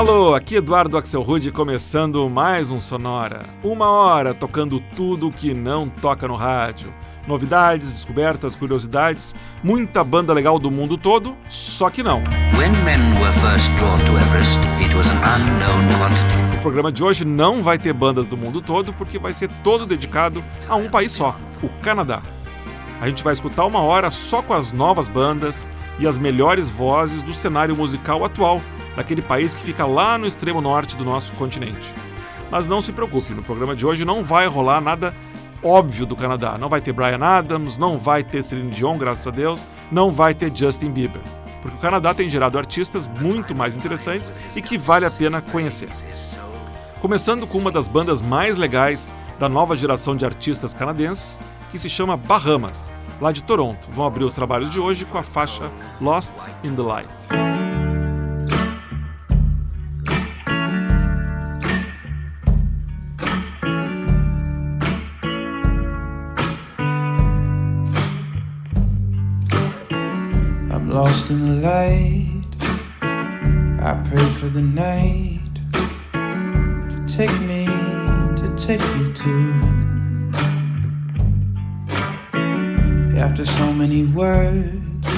Alô, aqui Eduardo Axel Rude começando mais um Sonora. Uma hora tocando tudo que não toca no rádio. Novidades, descobertas, curiosidades, muita banda legal do mundo todo, só que não. O programa de hoje não vai ter bandas do mundo todo porque vai ser todo dedicado a um país só, o Canadá. A gente vai escutar uma hora só com as novas bandas e as melhores vozes do cenário musical atual daquele país que fica lá no extremo norte do nosso continente. Mas não se preocupe, no programa de hoje não vai rolar nada óbvio do Canadá. Não vai ter Brian Adams, não vai ter Celine Dion, graças a Deus, não vai ter Justin Bieber. Porque o Canadá tem gerado artistas muito mais interessantes e que vale a pena conhecer. Começando com uma das bandas mais legais da nova geração de artistas canadenses, que se chama Bahamas, lá de Toronto. Vão abrir os trabalhos de hoje com a faixa Lost in the Light. Lost in the light. I pray for the night to take me, to take you to. After so many words,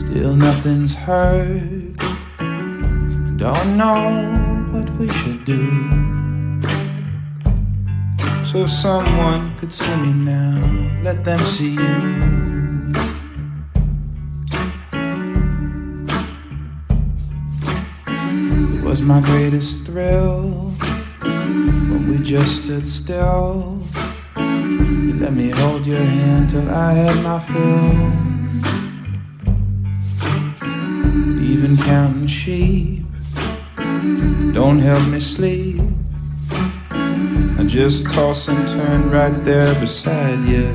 still nothing's heard. Don't know what we should do. So if someone could see me now, let them see you. My greatest thrill when we just stood still. You let me hold your hand till I had my fill. Even counting sheep don't help me sleep. I just toss and turn right there beside you.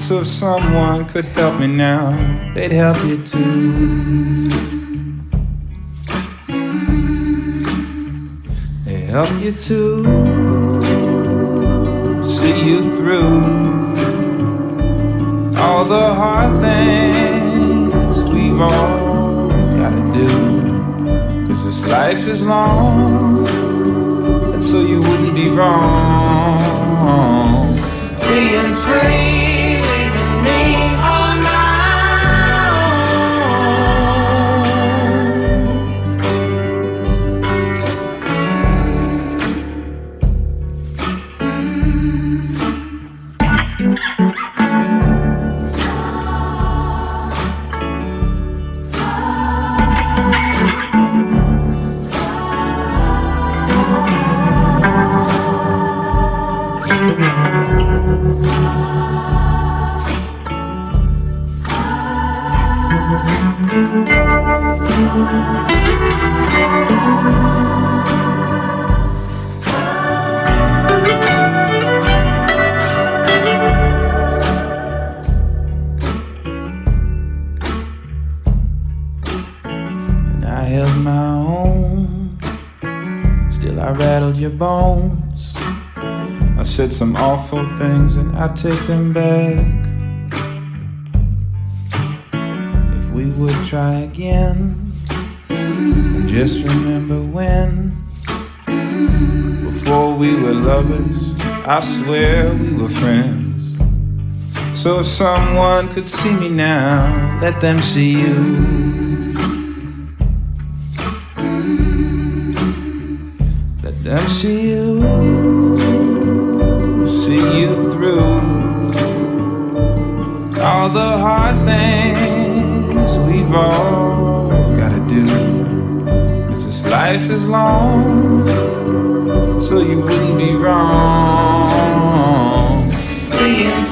So if someone could help me now, they'd help you too. Help you to see you through all the hard things we've all gotta do. Cause this life is long, and so you wouldn't be wrong. Being free. Said some awful things and I take them back. If we would try again, just remember when, before we were lovers, I swear we were friends. So if someone could see me now, let them see you. Them see you see you through all the hard things we've all gotta do. Cause this life is long, so you wouldn't be wrong. Being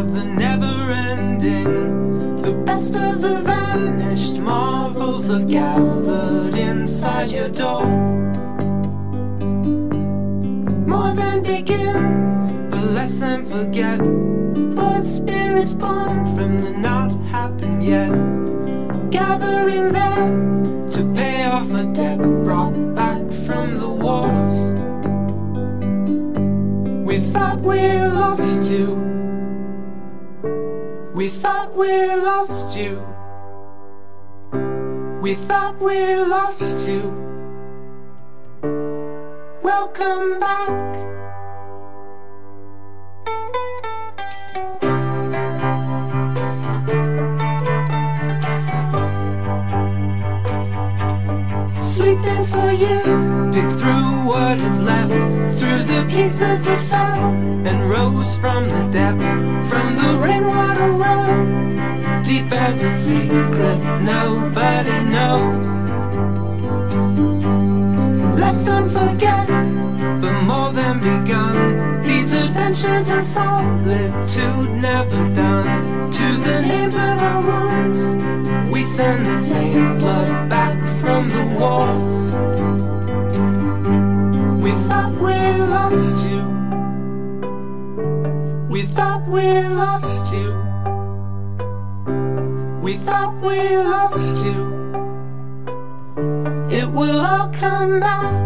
free. best of the vanished marvels are gathered inside your door. More than begin, but less than forget. But spirits born from the not happened yet. Gathering there to pay off a debt brought back from the wars. We thought we lost you. We thought we lost you. We thought we lost you. Welcome back. Sleeping for years, pick through what is left, through the pieces that fell and rose from the depth, from the rainwater well, deep as a secret nobody knows. Less than forget, but more than begun. These adventures in solitude never done. To the names of our rooms, we send the same blood back from the walls. We thought we lost you. We thought we lost you. We thought we lost you. It will all come back.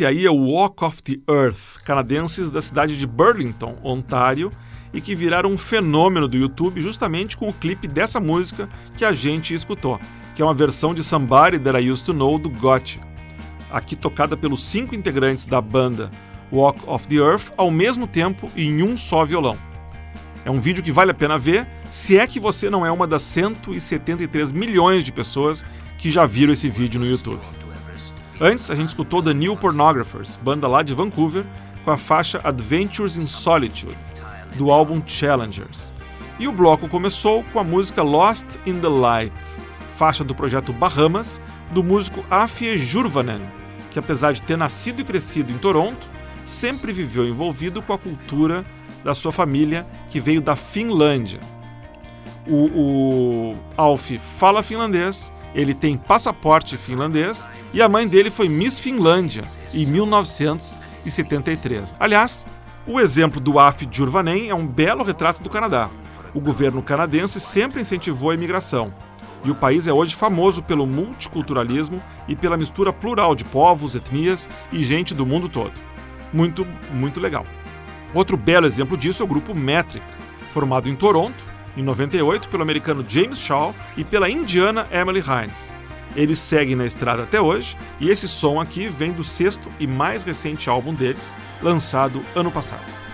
Esse aí é o Walk of the Earth, canadenses da cidade de Burlington, Ontário, e que viraram um fenômeno do YouTube justamente com o clipe dessa música que a gente escutou, que é uma versão de Somebody That I Used to Know do Gotye, aqui tocada pelos cinco integrantes da banda Walk of the Earth ao mesmo tempo e em um só violão. É um vídeo que vale a pena ver, se é que você não é uma das 173 milhões de pessoas que já viram esse vídeo no YouTube. Antes, a gente escutou The New Pornographers, banda lá de Vancouver, com a faixa Adventures in Solitude, do álbum Challengers. E o bloco começou com a música Lost in the Light, faixa do projeto Bahamas, do músico Afie Jurvanen, que apesar de ter nascido e crescido em Toronto, sempre viveu envolvido com a cultura da sua família, que veio da Finlândia. O, o Alf fala finlandês, ele tem passaporte finlandês e a mãe dele foi Miss Finlândia em 1973. Aliás, o exemplo do Af Jurvanen é um belo retrato do Canadá. O governo canadense sempre incentivou a imigração. E o país é hoje famoso pelo multiculturalismo e pela mistura plural de povos, etnias e gente do mundo todo. Muito, muito legal. Outro belo exemplo disso é o grupo Metric, formado em Toronto em 98 pelo americano James Shaw e pela indiana Emily Hines. Eles seguem na estrada até hoje e esse som aqui vem do sexto e mais recente álbum deles, lançado ano passado.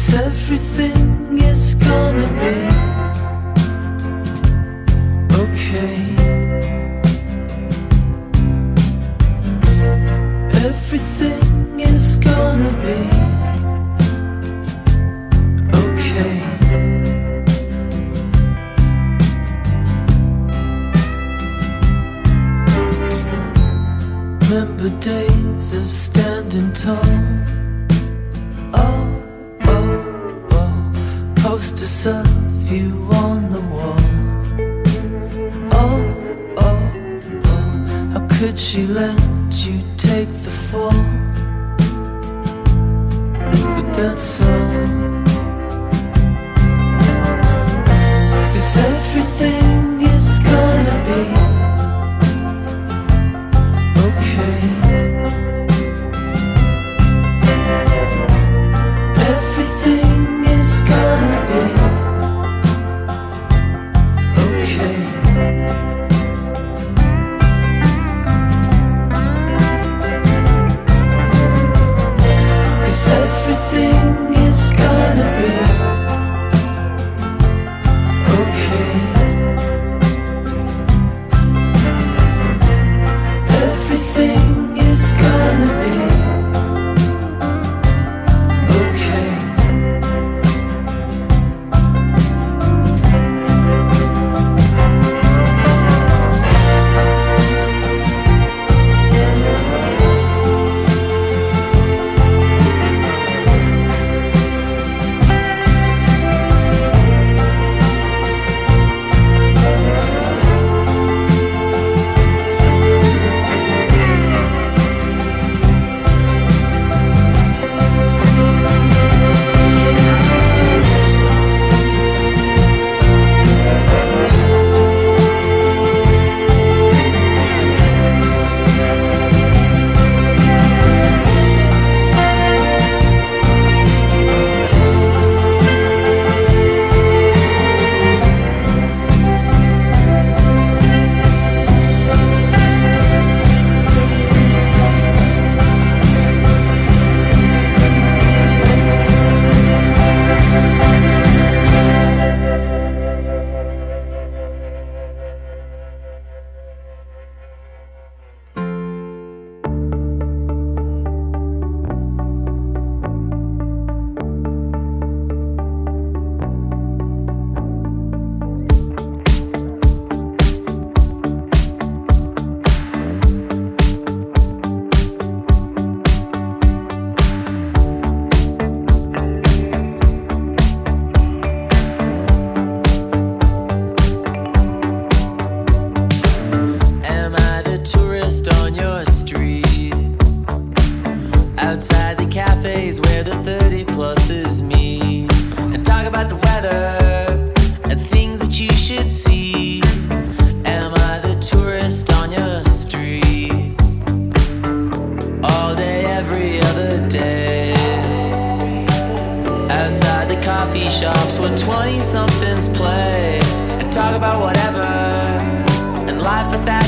Cause everything is gonna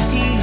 TV.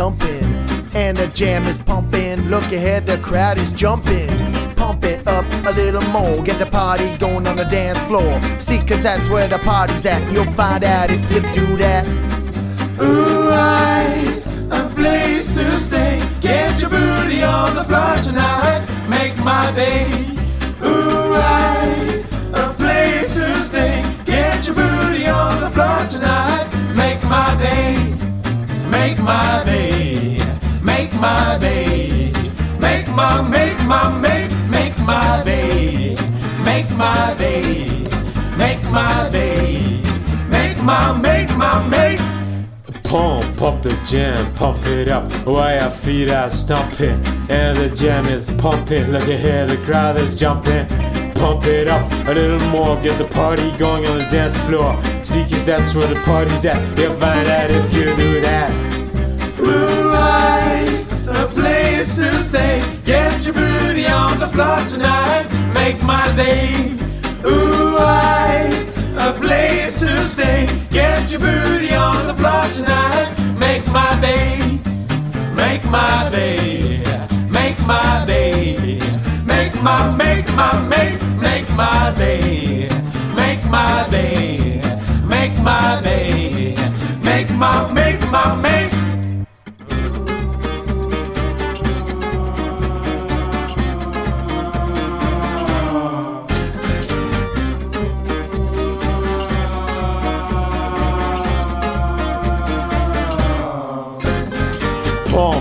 And the jam is pumping, look ahead, the crowd is jumping. Pump it up a little more, get the party going on the dance floor. See, cause that's where the party's at. You'll find out if you do that. Ooh, right, a place to stay. Get your booty on the floor tonight. Make my day. Ooh, right, a place to stay. Get your booty on the floor tonight. Make my day. Make my day. Make my day. Make my, make my, make, make my day. Make my day. Make my day. Make my, make my, make. Pump up the jam, pump it up while your feet are stomping. And the jam is pumping, look ahead, the crowd is jumping. Pump it up a little more, get the party going on the dance floor. See, cause that's where the party's at. You'll find out if you do that. Ooh, right, a place to stay. Get your booty on the floor tonight. Make my day. Ooh, right, a place to stay. Get your booty on the floor tonight. Make my day. Make my day. Make my day. Make my, make my, make, make my day. Make my day. Make my day. Make my, make my, make.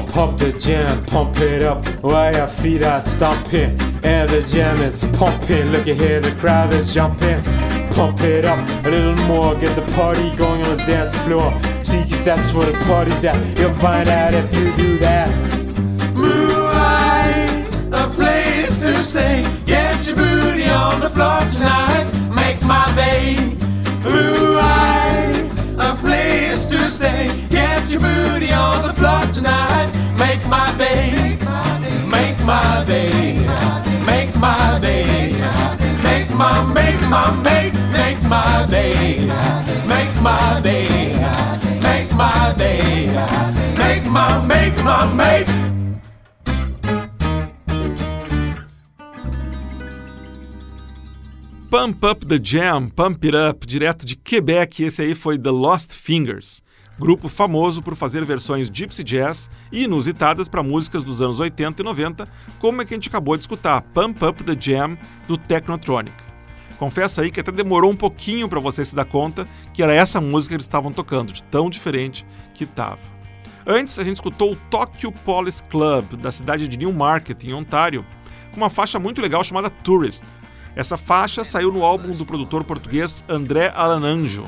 Pump the jam, pump it up while your feet are stomping. And the jam is pumping, look at here, the crowd is jumping. Pump it up a little more, get the party going on the dance floor. See, cause that's where the party's at. You'll find out if you do that. Moonlight, a place to stay. Get your booty on the floor tonight. Make my day. Moonlight, a place to stay. Get your booty on the floor tonight. Make my day. Make my day. Make my day. Make my, make my, make, make my day. Make my day. Make my day. my mate. Pump Up the Jam, Pump It Up, direto de Quebec, esse aí foi The Lost Fingers, grupo famoso por fazer versões gypsy jazz e inusitadas para músicas dos anos 80 e 90, como a que a gente acabou de escutar, Pump Up the Jam, do Technotronic. Confesso aí que até demorou um pouquinho para você se dar conta que era essa música que eles estavam tocando, de tão diferente que estava. Antes, a gente escutou o Tokyo Police Club, da cidade de Newmarket, em Ontário, com uma faixa muito legal chamada Tourist. Essa faixa saiu no álbum do produtor português André Alananjo,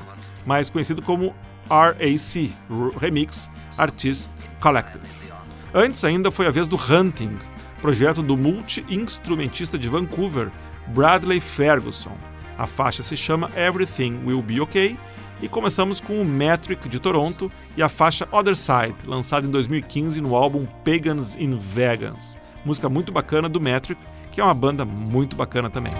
mais conhecido como RAC Remix Artist Collective. Antes ainda foi a vez do Hunting, projeto do multi-instrumentista de Vancouver, Bradley Ferguson. A faixa se chama Everything Will Be Okay e começamos com o Metric de Toronto e a faixa Other Side, lançada em 2015 no álbum Pagans in Vegans. Música muito bacana do Metric, que é uma banda muito bacana também.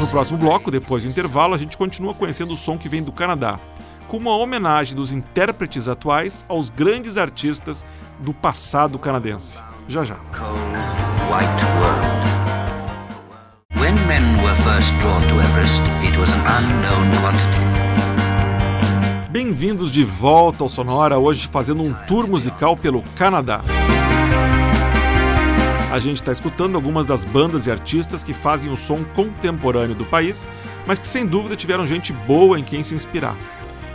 No próximo bloco, depois do intervalo, a gente continua conhecendo o som que vem do Canadá, com uma homenagem dos intérpretes atuais aos grandes artistas do passado canadense. Já já. Cold, white world. When men were first drawn to Everest, it was an unknown quantity. Bem-vindos de volta ao Sonora, hoje fazendo um tour musical pelo Canadá. A gente está escutando algumas das bandas e artistas que fazem o som contemporâneo do país, mas que sem dúvida tiveram gente boa em quem se inspirar.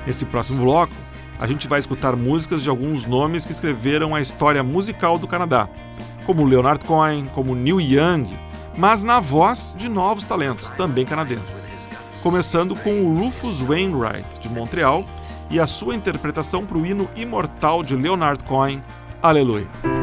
Nesse próximo bloco, a gente vai escutar músicas de alguns nomes que escreveram a história musical do Canadá, como Leonard Cohen, como Neil Young, mas na voz de novos talentos, também canadenses. Começando com o Rufus Wainwright, de Montreal, e a sua interpretação para o hino imortal de Leonard Cohen, Aleluia.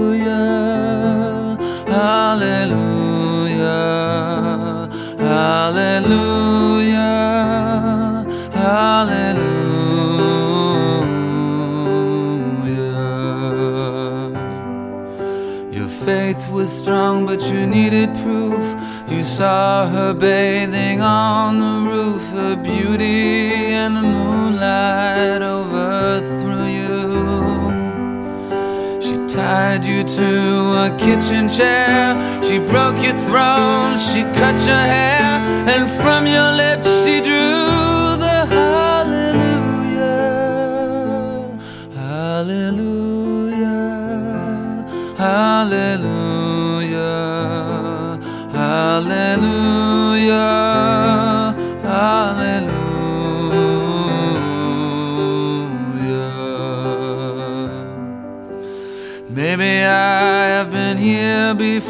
strong, but you needed proof. You saw her bathing on the roof, her beauty and the moonlight overthrew you. She tied you to a kitchen chair. She broke your throne. She cut your hair, and from your lips she drew the hallelujah, hallelujah, hallelujah,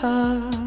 her.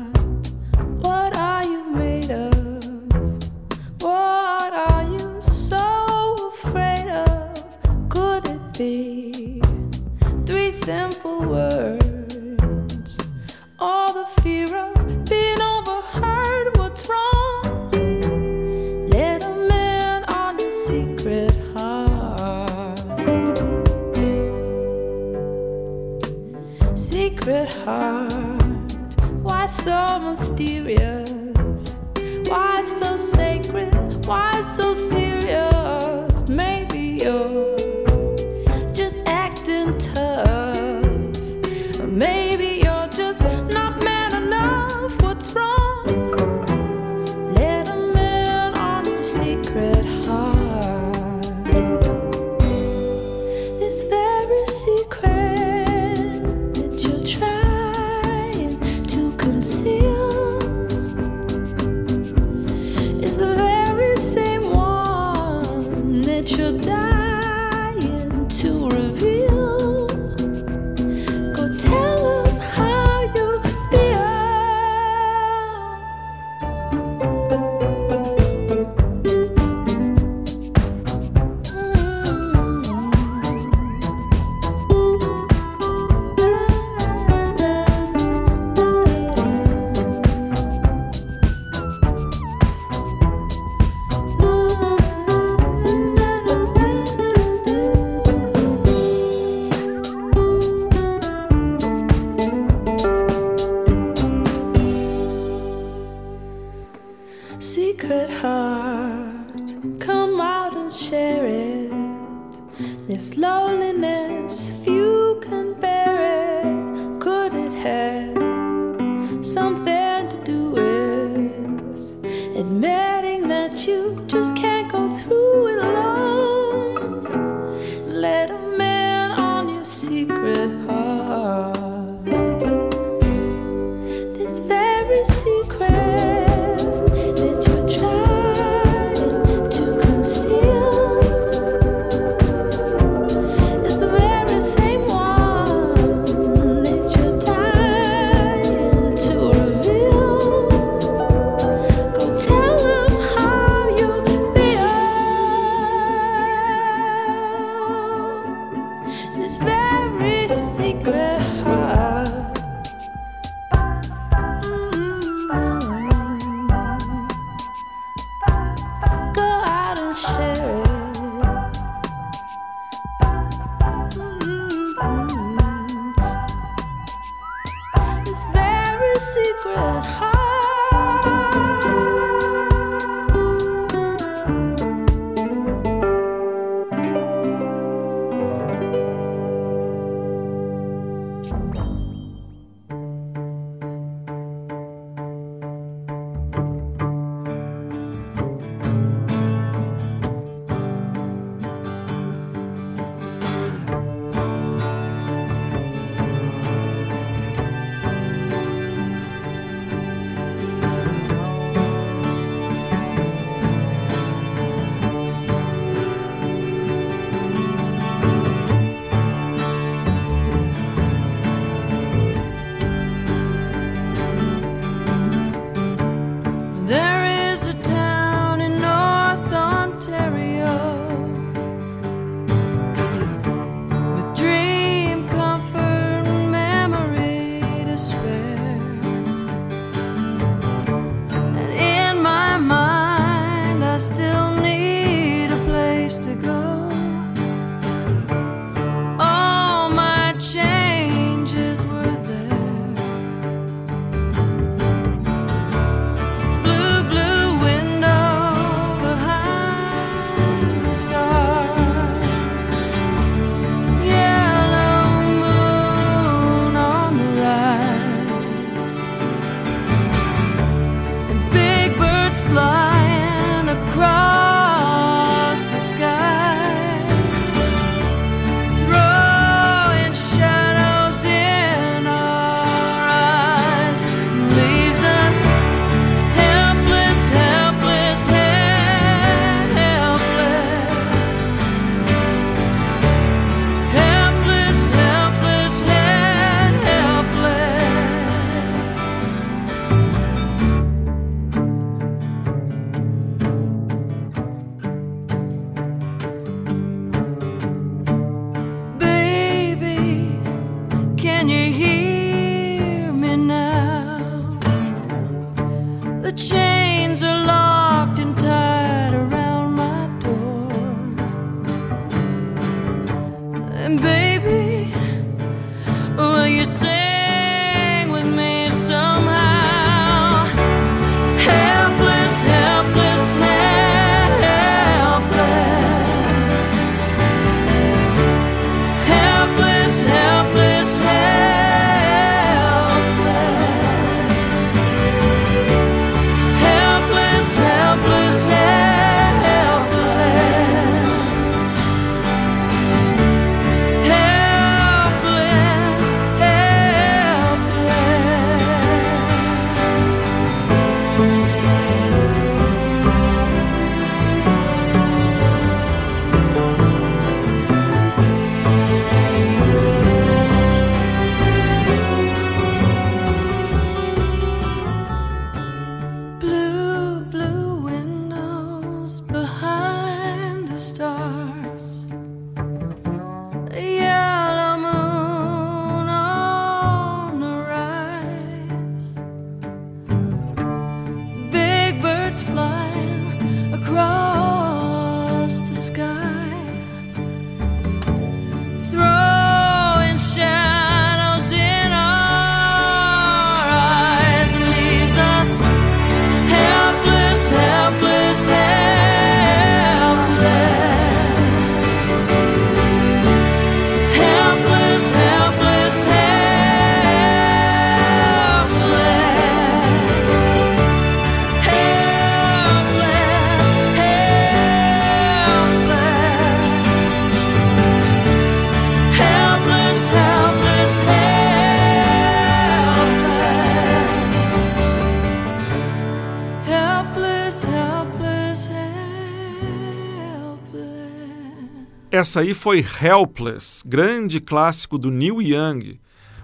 Essa aí foi Helpless, grande clássico do Neil Young.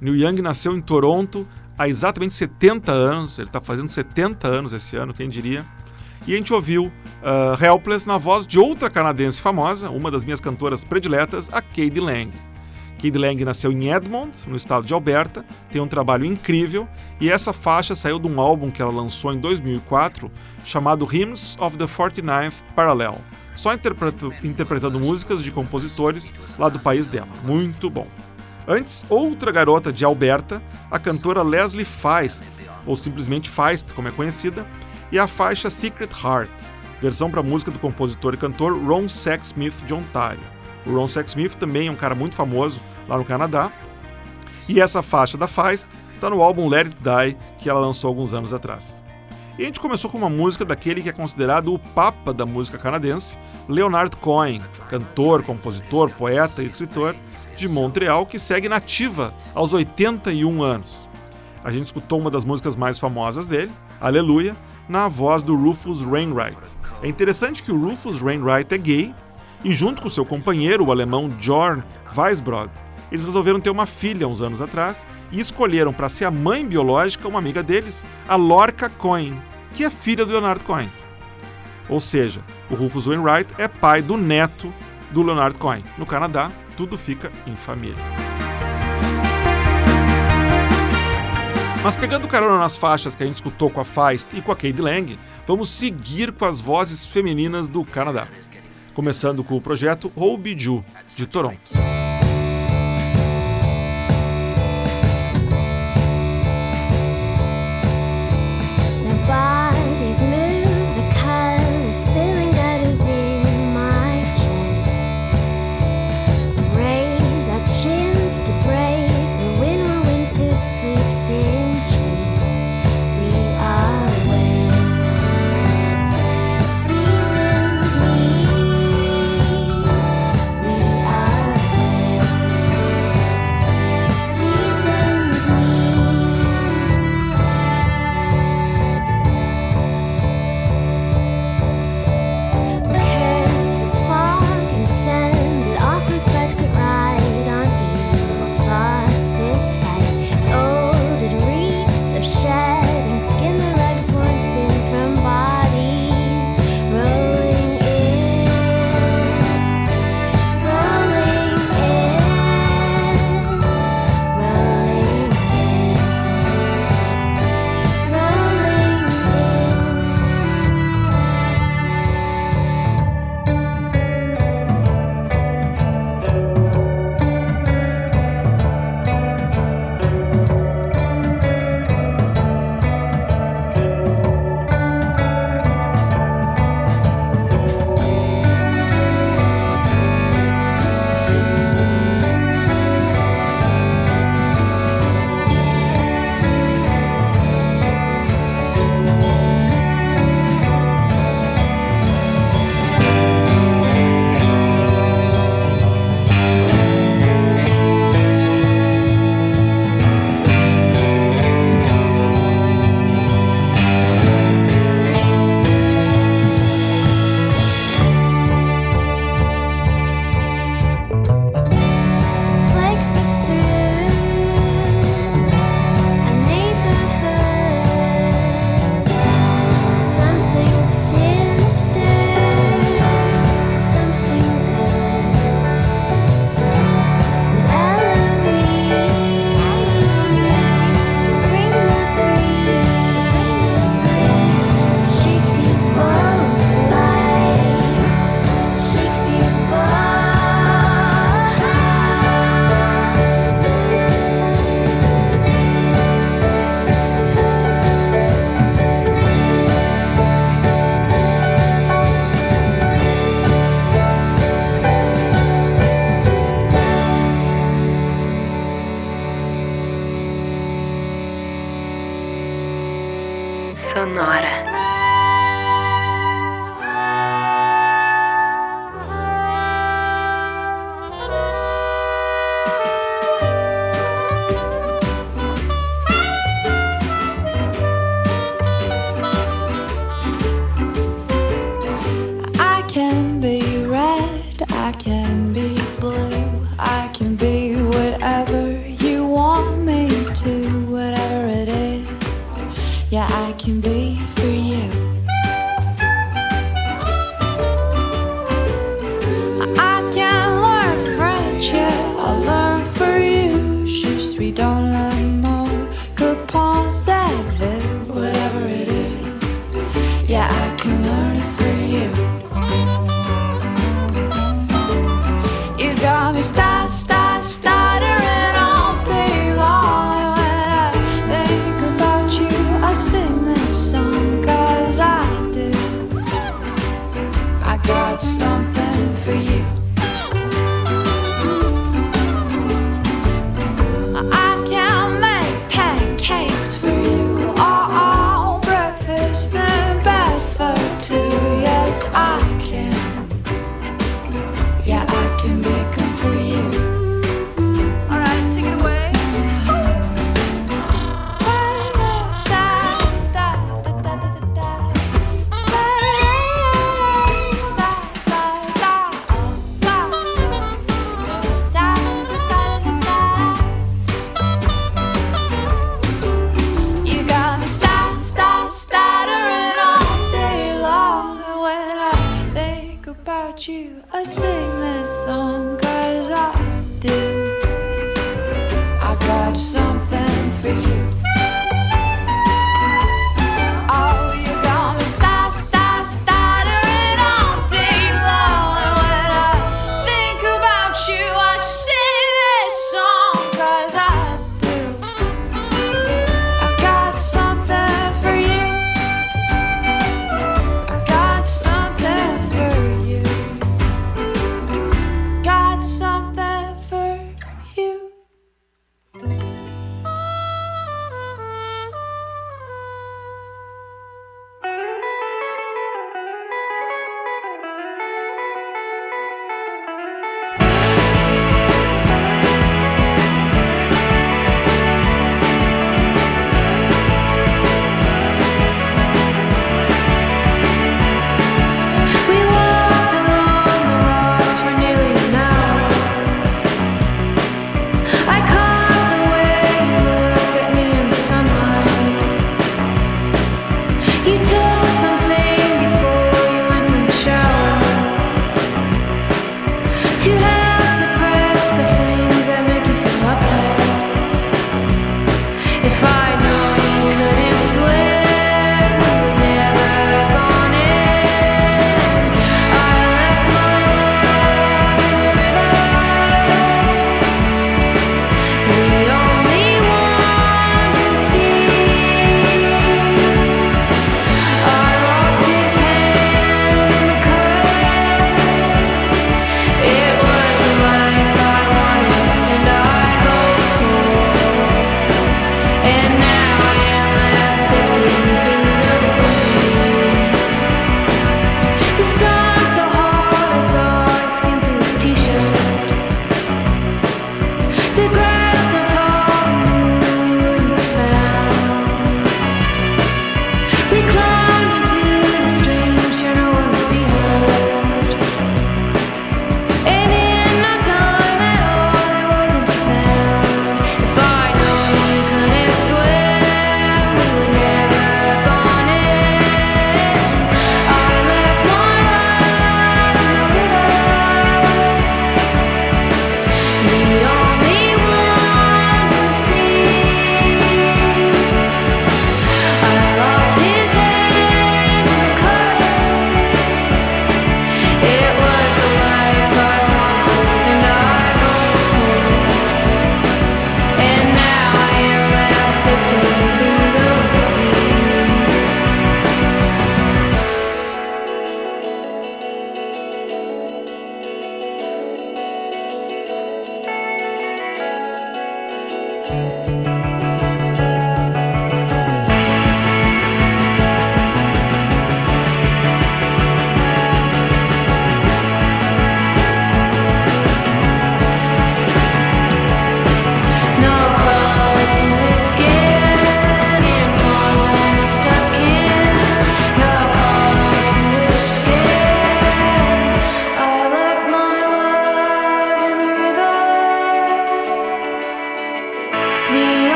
O Neil Young nasceu em Toronto há exatamente 70 anos, ele está fazendo 70 anos esse ano, quem diria. E a gente ouviu uh, Helpless na voz de outra canadense famosa, uma das minhas cantoras prediletas, a Cady Lang. Cady Lang nasceu em Edmond, no estado de Alberta, tem um trabalho incrível e essa faixa saiu de um álbum que ela lançou em 2004 chamado Hymns of the 49th Parallel, só interpretando músicas de compositores lá do país dela. Muito bom. Antes, outra garota de Alberta, a cantora Leslie Feist, ou simplesmente Feist, como é conhecida, e a faixa Secret Heart, versão para música do compositor e cantor Ron Sexsmith de Ontário. O Ron Sexsmith também é um cara muito famoso lá no Canadá. E essa faixa da Feist está no álbum Let It Die, que ela lançou alguns anos atrás. E a gente começou com uma música daquele que é considerado o papa da música canadense, Leonard Cohen, cantor, compositor, poeta e escritor de Montreal, que segue nativa aos 81 anos. A gente escutou uma das músicas mais famosas dele, Aleluia, na voz do Rufus Wainwright. É interessante que o Rufus Wainwright é gay e, junto com seu companheiro, o alemão Jorn Weisbrod, eles resolveram ter uma filha uns anos atrás e escolheram para ser a mãe biológica uma amiga deles, a Lorca Cohen, que é filha do Leonard Cohen. Ou seja, o Rufus Wainwright é pai do neto do Leonard Cohen. No Canadá, tudo fica em família. Mas pegando carona nas faixas que a gente escutou com a Feist e com a Cade Lang, vamos seguir com as vozes femininas do Canadá. Começando com o projeto Roubiju, de Toronto.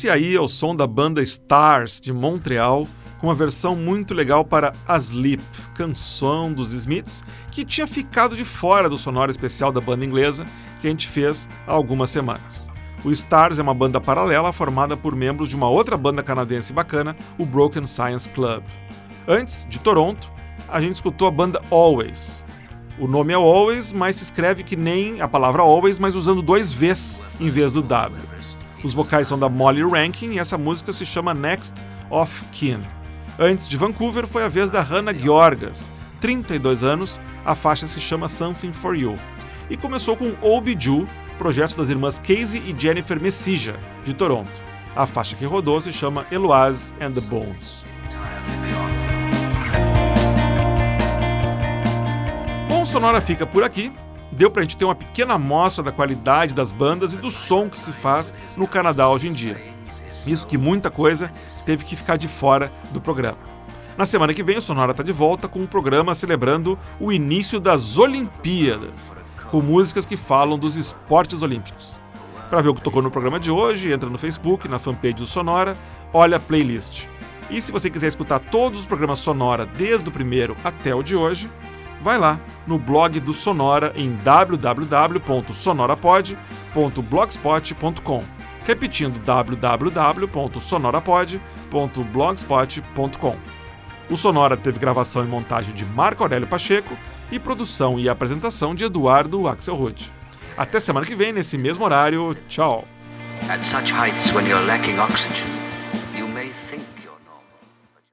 Esse aí é o som da banda Stars de Montreal, com uma versão muito legal para Asleep, canção dos Smiths, que tinha ficado de fora do sonoro especial da banda inglesa que a gente fez há algumas semanas. O Stars é uma banda paralela formada por membros de uma outra banda canadense bacana, o Broken Science Club. Antes, de Toronto, a gente escutou a banda Always. O nome é Always, mas se escreve que nem a palavra Always, mas usando dois Vs em vez do W. Os vocais são da Molly Rankin e essa música se chama Next of Kin. Antes de Vancouver foi a vez da Hannah Georgas, 32 anos, a faixa se chama Something for You. E começou com Obiju, projeto das irmãs Casey e Jennifer Messija, de Toronto. A faixa que rodou se chama Eloise and the Bones. Bom, Sonora fica por aqui. Deu pra gente ter uma pequena amostra da qualidade das bandas e do som que se faz no Canadá hoje em dia. Isso que muita coisa teve que ficar de fora do programa. Na semana que vem, o Sonora está de volta com um programa celebrando o início das Olimpíadas, com músicas que falam dos esportes olímpicos. Para ver o que tocou no programa de hoje, entra no Facebook, na fanpage do Sonora, olha a playlist. E se você quiser escutar todos os programas Sonora desde o primeiro até o de hoje, vai lá no blog do Sonora em www.sonorapod.blogspot.com. Repetindo www.sonorapod.blogspot.com. O Sonora teve gravação e montagem de Marco Aurélio Pacheco e produção e apresentação de Eduardo Axelrod. Até semana que vem, nesse mesmo horário. Tchau!